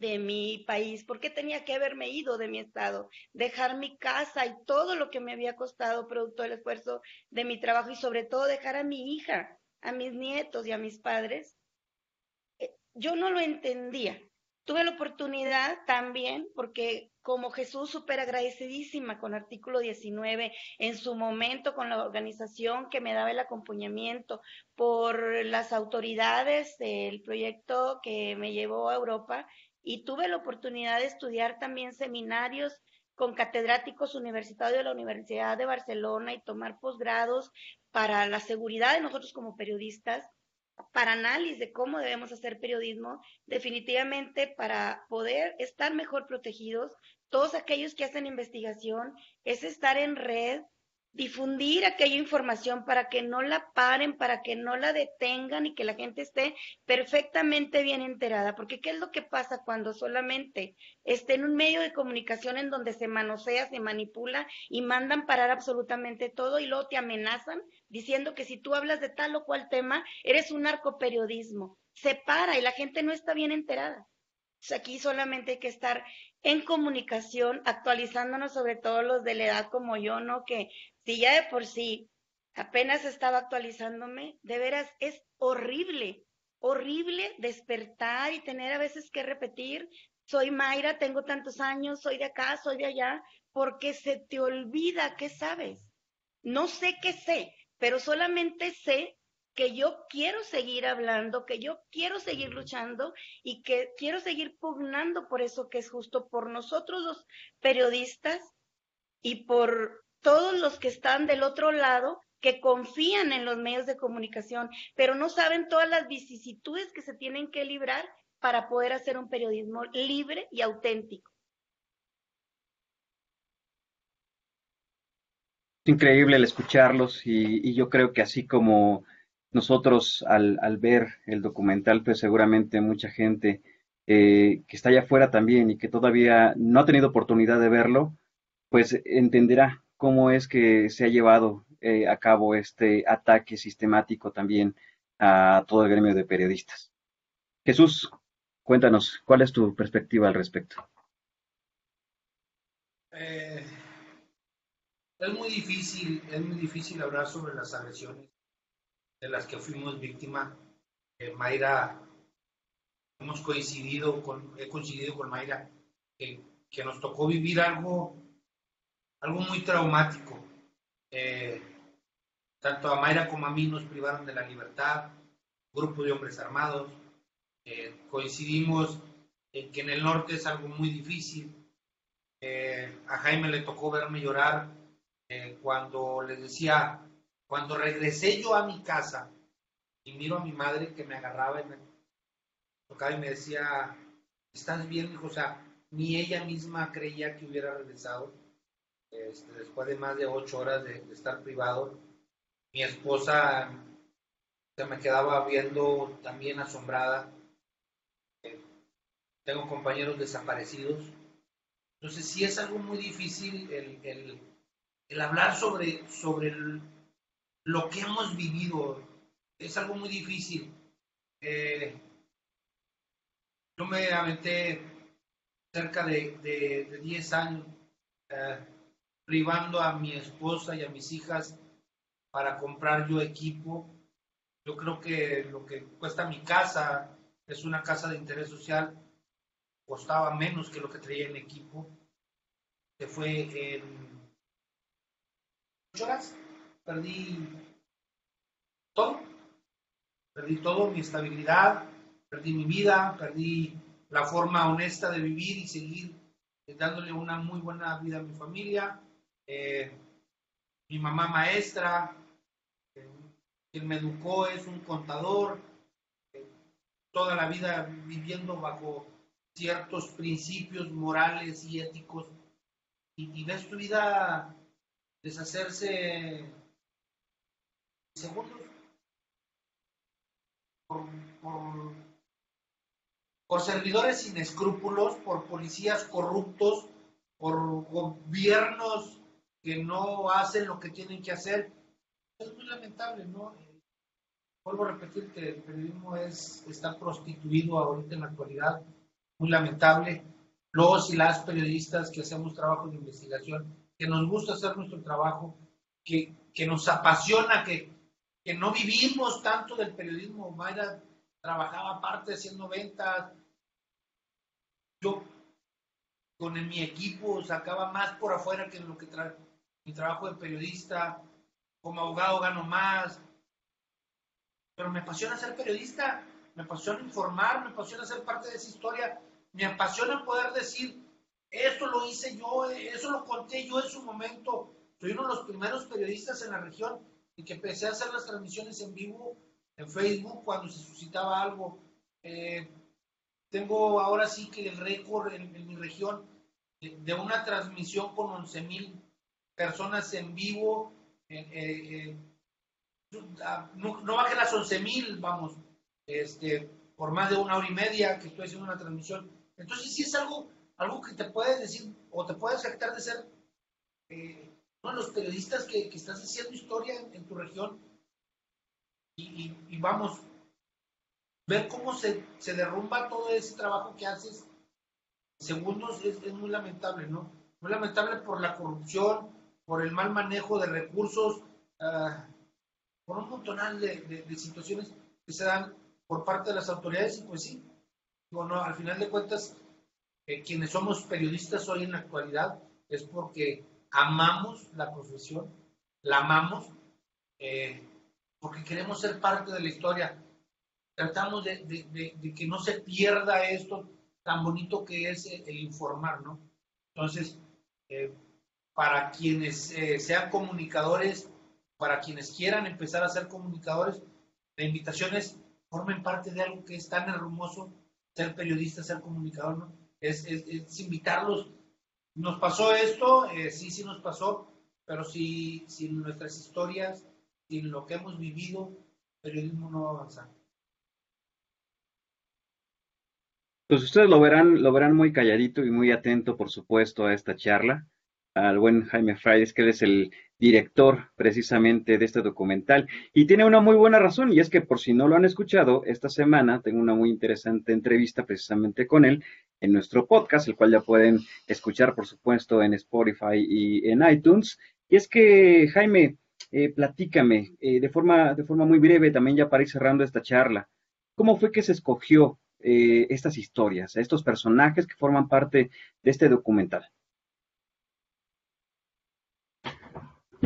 de mi país, por qué tenía que haberme ido de mi estado, dejar mi casa y todo lo que me había costado producto del esfuerzo de mi trabajo y sobre todo dejar a mi hija, a mis nietos y a mis padres. Eh, yo no lo entendía. Tuve la oportunidad también, porque como Jesús súper agradecidísima con artículo 19, en su momento con la organización que me daba el acompañamiento, por las autoridades del proyecto que me llevó a Europa, y tuve la oportunidad de estudiar también seminarios con catedráticos universitarios de la Universidad de Barcelona y tomar posgrados para la seguridad de nosotros como periodistas, para análisis de cómo debemos hacer periodismo, definitivamente para poder estar mejor protegidos, todos aquellos que hacen investigación, es estar en red, difundir aquella información para que no la paren, para que no la detengan y que la gente esté perfectamente bien enterada. Porque ¿qué es lo que pasa cuando solamente esté en un medio de comunicación en donde se manosea, se manipula y mandan parar absolutamente todo y luego te amenazan diciendo que si tú hablas de tal o cual tema, eres un narcoperiodismo? Se para y la gente no está bien enterada. Aquí solamente hay que estar en comunicación, actualizándonos sobre todo los de la edad como yo, ¿no? Que si ya de por sí apenas estaba actualizándome, de veras es horrible, horrible despertar y tener a veces que repetir, soy Mayra, tengo tantos años, soy de acá, soy de allá, porque se te olvida qué sabes. No sé qué sé, pero solamente sé que yo quiero seguir hablando, que yo quiero seguir luchando y que quiero seguir pugnando por eso que es justo, por nosotros los periodistas y por todos los que están del otro lado que confían en los medios de comunicación, pero no saben todas las vicisitudes que se tienen que librar para poder hacer un periodismo libre y auténtico. increíble el escucharlos y, yo creo que así como nosotros al, ver el documental, pues seguramente mucha gente eh, que está allá afuera también y que todavía no ha tenido oportunidad de verlo, pues entenderá cómo es que se ha llevado eh, a cabo este ataque sistemático también a todo el gremio de periodistas. Jesús, cuéntanos, ¿cuál es tu perspectiva al respecto? Eh, es muy difícil, es muy difícil hablar sobre las agresiones de las que fuimos víctima. Eh, Mayra, hemos coincidido con, he coincidido con Mayra, que, que nos tocó vivir algo, algo muy traumático. Eh, tanto a Mayra como a mí nos privaron de la libertad, grupo de hombres armados. Eh, coincidimos en que en el norte es algo muy difícil, Eh, a Jaime le tocó verme llorar cuando le decía, cuando regresé yo a mi casa y miro a mi madre que me agarraba y me tocaba y me decía, ¿estás bien, hijo? O sea, ni ella misma creía que hubiera regresado este, después de más de ocho horas de, estar privado. Mi esposa se me quedaba viendo también asombrada. Eh, tengo compañeros desaparecidos. Entonces sí es algo muy difícil el, el, hablar sobre, sobre lo que hemos vivido. Es algo muy difícil. Eh, yo me aventé cerca de, de, 10 años eh, privando a mi esposa y a mis hijas para comprar yo equipo. Yo creo que lo que cuesta mi casa es una casa de interés social, costaba menos que lo que traía en equipo. Se fue en ocho horas, perdí todo, perdí todo, mi estabilidad, perdí mi vida, perdí la forma honesta de vivir y seguir dándole una muy buena vida a mi familia. Eh, mi mamá maestra, eh, quien me educó es un contador, eh, toda la vida viviendo bajo ciertos principios morales y éticos, y, ves tu vida deshacerse segundos por por servidores sin escrúpulos, por policías corruptos, por gobiernos que no hacen lo que tienen que hacer. Es muy lamentable, ¿no? Vuelvo a repetir que el periodismo es, está prostituido ahorita en la actualidad, muy lamentable. Los y las periodistas que hacemos trabajo de investigación, que nos gusta hacer nuestro trabajo, que, que nos apasiona, que, que no vivimos tanto del periodismo. Mayra trabajaba aparte haciendo ventas, yo con mi equipo sacaba más por afuera que lo que trae mi trabajo de periodista, como abogado gano más, pero me apasiona ser periodista, me apasiona informar, me apasiona ser parte de esa historia, me apasiona poder decir, esto lo hice yo, eso lo conté yo en su momento, soy uno de los primeros periodistas en la región y que empecé a hacer las transmisiones en vivo en Facebook cuando se suscitaba algo. Eh, tengo ahora sí que el récord en, mi región de, una transmisión con 11 mil personas en vivo. Eh, no, no baje las 11 mil, vamos, este, por más de una hora y media que estoy haciendo una transmisión. Entonces, sí es algo, algo que te puedes decir o te puedes afectar de ser eh, uno de los periodistas que, estás haciendo historia en, tu región. y, vamos, ver cómo se, se derrumba todo ese trabajo que haces segundos es, es, muy lamentable, ¿no? Muy lamentable por la corrupción, por el mal manejo de recursos, uh, por un montonal de, de, situaciones que se dan por parte de las autoridades y pues sí, bueno, al final de cuentas, eh, quienes somos periodistas hoy en la actualidad es porque amamos la profesión, la amamos, eh, porque queremos ser parte de la historia tratamos de, que no se pierda esto tan bonito que es el, informar, ¿no? Entonces, eh, para quienes eh, sean comunicadores, para quienes quieran empezar a ser comunicadores, la invitación es formen parte de algo que es tan hermoso, ser periodista, ser comunicador, ¿no? Es, invitarlos. Nos pasó esto, eh, sí, sí nos pasó, pero si sin nuestras historias, sin lo que hemos vivido, el periodismo no va a avanzar. Pues ustedes lo verán, lo verán muy calladito y muy atento, por supuesto, a esta charla. Al buen Jaime Fraides, que él es el director precisamente de este documental. Y tiene una muy buena razón, y es que por si no lo han escuchado, esta semana tengo una muy interesante entrevista precisamente con él en nuestro podcast, el cual ya pueden escuchar, por supuesto, en Spotify y en iTunes. Y es que, Jaime, eh, platícame eh, de, forma, de forma muy breve, también ya para ir cerrando esta charla, ¿cómo fue que se escogió eh, estas historias, estos personajes que forman parte de este documental?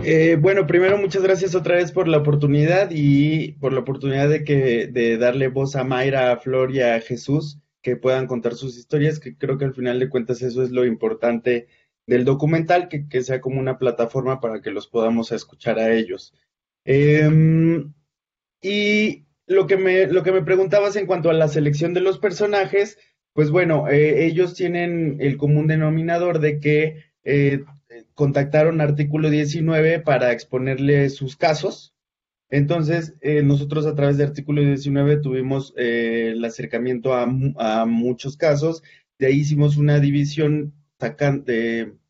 Eh, bueno, primero muchas gracias otra vez por la oportunidad y por la oportunidad de que de darle voz a Mayra, a Flor y a Jesús que puedan contar sus historias, que creo que al final de cuentas eso es lo importante del documental, que, que, sea como una plataforma para que los podamos escuchar a ellos. Em, y lo que, me, lo que me preguntabas en cuanto a la selección de los personajes, pues bueno, eh, ellos tienen el común denominador de que eh, contactaron Artículo 19 para exponerle sus casos. Entonces, eh, nosotros a través de Artículo 19 tuvimos el acercamiento a, a, muchos casos. De ahí hicimos una división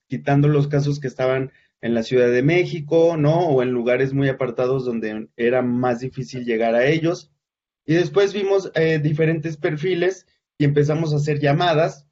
quitando los casos que estaban en la Ciudad de México, ¿no? O en lugares muy apartados donde era más difícil llegar a ellos. Y después vimos eh, diferentes perfiles y empezamos a hacer llamadas.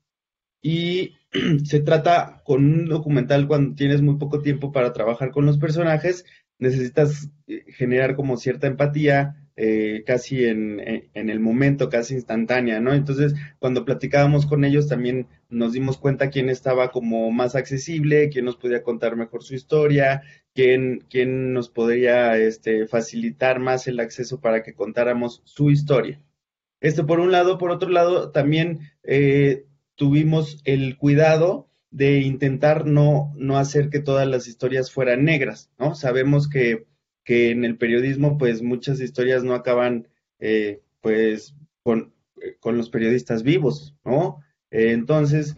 Y se trata con un documental cuando tienes muy poco tiempo para trabajar con los personajes, necesitas eh, generar como cierta empatía, eh, casi en, en, el momento, casi instantánea, ¿no? Entonces, cuando platicábamos con ellos, también nos dimos cuenta quién estaba como más accesible, quién nos podía contar mejor su historia, quién, quién nos podría este, facilitar más el acceso para que contáramos su historia. Esto por un lado, por otro lado, también eh, tuvimos el cuidado de intentar no, no hacer que todas las historias fueran negras, ¿no? Sabemos que que en el periodismo pues muchas historias no acaban eh, pues con, eh, con, los periodistas vivos, ¿no? Eh, entonces,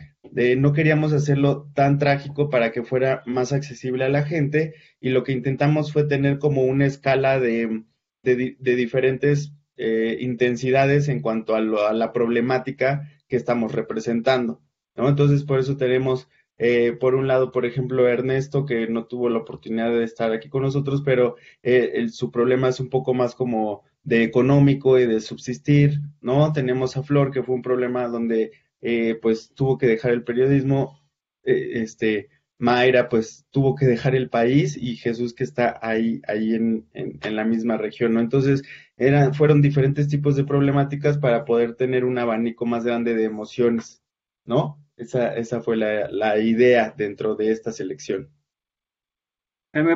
no queríamos hacerlo tan trágico para que fuera más accesible a la gente y lo que intentamos fue tener como una escala de, de, diferentes intensidades en cuanto a la problemática que estamos representando, ¿no? Entonces, por eso tenemos eh, por un lado, por ejemplo, Ernesto, que no tuvo la oportunidad de estar aquí con nosotros, pero eh, su problema es un poco más como de económico y de subsistir, ¿no? Tenemos a Flor, que fue un problema donde eh, pues tuvo que dejar el periodismo, este, Mayra pues tuvo que dejar el país y Jesús que está ahí, ahí en, en la misma región, ¿no? Entonces, eran, fueron diferentes tipos de problemáticas para poder tener un abanico más grande de emociones, ¿no? Esa, esa fue la, la idea dentro de esta selección.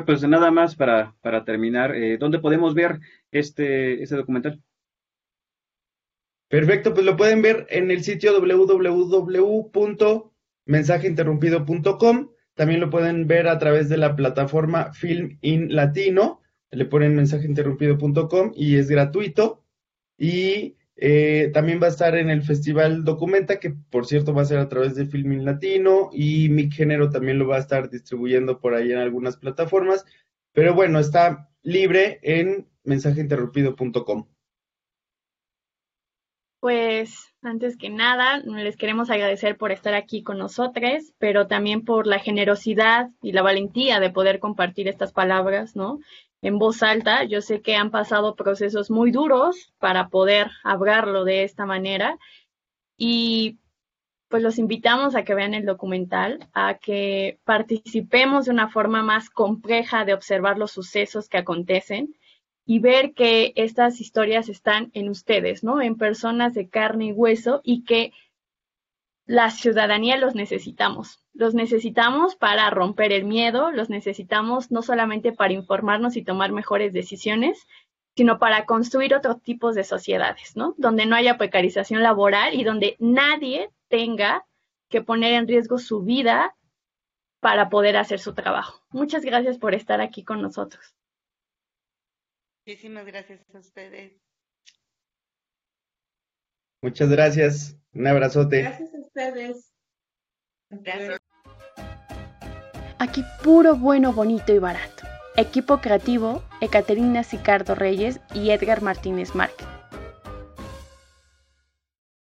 Pues nada más para, para terminar, eh, ¿dónde podemos ver este, este documental? Perfecto, pues lo pueden ver en el sitio www.mensajeinterrumpido.com. También lo pueden ver a través de la plataforma Film in Latino. Le ponen mensajeinterrumpido.com y es gratuito. Y eh, también va a estar en el Festival Documenta, que por cierto va a ser a través de Filmin Latino y Mi Género también lo va a estar distribuyendo por ahí en algunas plataformas. Pero bueno, está libre en mensajeinterrumpido.com. Pues antes que nada, les queremos agradecer por estar aquí con nosotros, pero también por la generosidad y la valentía de poder compartir estas palabras, ¿no? en voz alta. Yo sé que han pasado procesos muy duros para poder hablarlo de esta manera y pues los invitamos a que vean el documental, a que participemos de una forma más compleja de observar los sucesos que acontecen y ver que estas historias están en ustedes, ¿no? En personas de carne y hueso y que la ciudadanía los necesitamos. Los necesitamos para romper el miedo, los necesitamos no solamente para informarnos y tomar mejores decisiones, sino para construir otros tipos de sociedades, ¿no? Donde no haya precarización laboral y donde nadie tenga que poner en riesgo su vida para poder hacer su trabajo. Muchas gracias por estar aquí con nosotros. Muchísimas gracias a ustedes. Muchas gracias. Un abrazote. Gracias a ustedes. Aquí puro bueno, bonito y barato. Equipo creativo, Ecaterina Sicardo Reyes y Edgar Martínez Márquez.